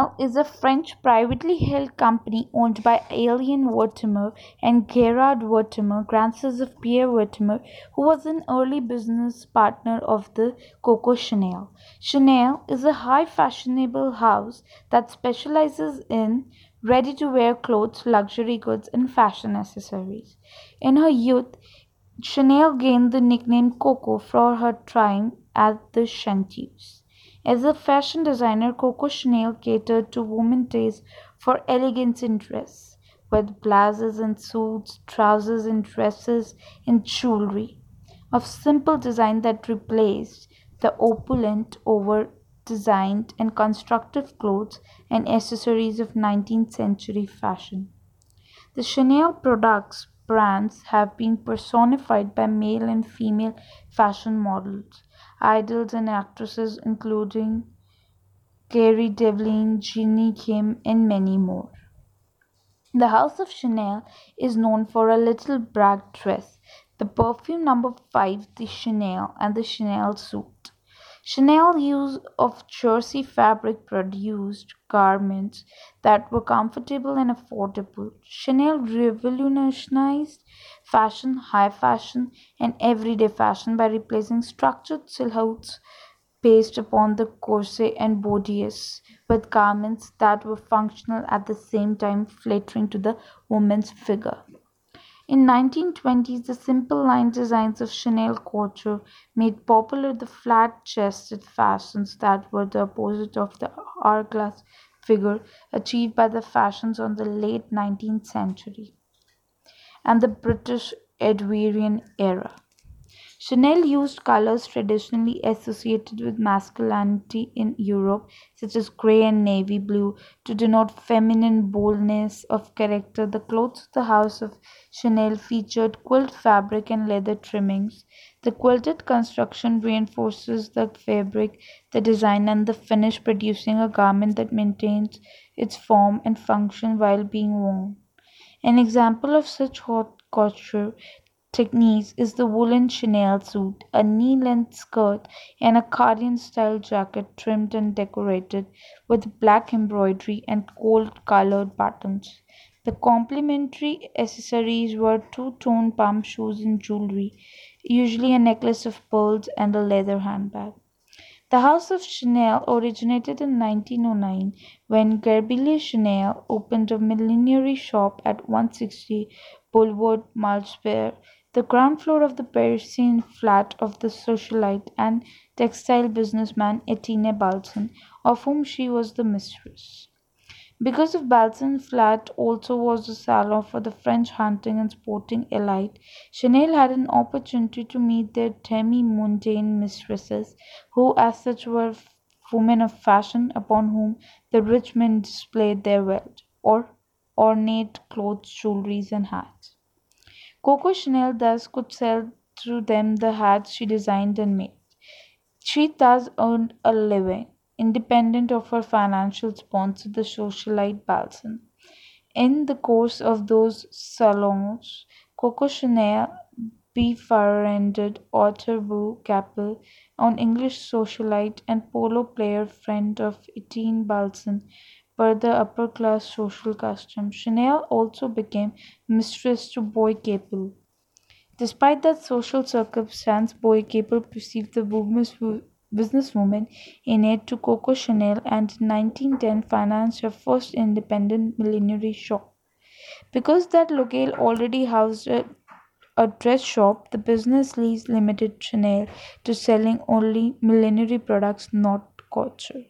Chanel is a French privately held company owned by Alain Wertheimer and Gerard Wertheimer, grandsons of Pierre Wertheimer, who was an early business partner of the Coco Chanel. Chanel is a high fashionable house that specializes in ready to wear clothes, luxury goods, and fashion accessories. In her youth, Chanel gained the nickname Coco for her time at the Chanteuse. As a fashion designer, Coco Chanel catered to women's taste for elegance in dress, with blouses and suits, trousers and dresses, and jewelry of simple design that replaced the opulent, over designed, and constructive clothes and accessories of 19th century fashion. The Chanel products brands have been personified by male and female fashion models, idols, and actresses, including Cara Delevingne, Jennie Kim, and many more. The House of Chanel is known for a little brag dress, the perfume number 5, the Chanel, and the Chanel suit. Chanel use of jersey fabric produced garments that were comfortable and affordable. Chanel revolutionized fashion, high fashion, and everyday fashion by replacing structured silhouettes based upon the corset and bodice with garments that were functional at the same time flattering to the woman's figure. In 1920s, the simple line designs of Chanel couture made popular the flat-chested fashions that were the opposite of the hourglass figure achieved by the fashions on the late 19th century and the British Edwardian era. Chanel used colors traditionally associated with masculinity in Europe, such as gray and navy blue, to denote feminine boldness of character. The clothes of the House of Chanel featured quilt fabric and leather trimmings. The quilted construction reinforces the fabric, the design, and the finish, producing a garment that maintains its form and function while being worn. An example of such haute couture techniques is the woolen Chanel suit, a knee-length skirt, and a cardigan-style jacket trimmed and decorated with black embroidery and gold-colored buttons. The complementary accessories were two-tone pump shoes and jewelry, usually a necklace of pearls and a leather handbag. The House of Chanel originated in 1909 when Gabrielle Chanel opened a millinery shop at 160 Boulevard Malesherbes the ground floor of the Parisian flat of the socialite and textile businessman Etienne Balsan, of whom she was the mistress. Because of Balsan's flat also was a salon for the French hunting and sporting elite, Chanel had an opportunity to meet their demi-mondaine mistresses, who as such were women of fashion upon whom the rich men displayed their wealth, or ornate clothes, jewelry, and hats. Coco Chanel thus could sell through them the hats she designed and made. She thus earned a living, independent of her financial sponsor, the socialite Balsan. In the course of those salons, Coco Chanel befriended Arthur Wu Capel, an English socialite and polo player friend of Etienne Balsan, per the upper-class social custom. Chanel also became mistress to Boy Capel. Despite that social circumstance, Boy Capel perceived the business businesswoman innate to Coco Chanel and in 1910 financed her first independent millinery shop. Because that locale already housed a, a dress shop, the business lease limited Chanel to selling only millinery products, not couture.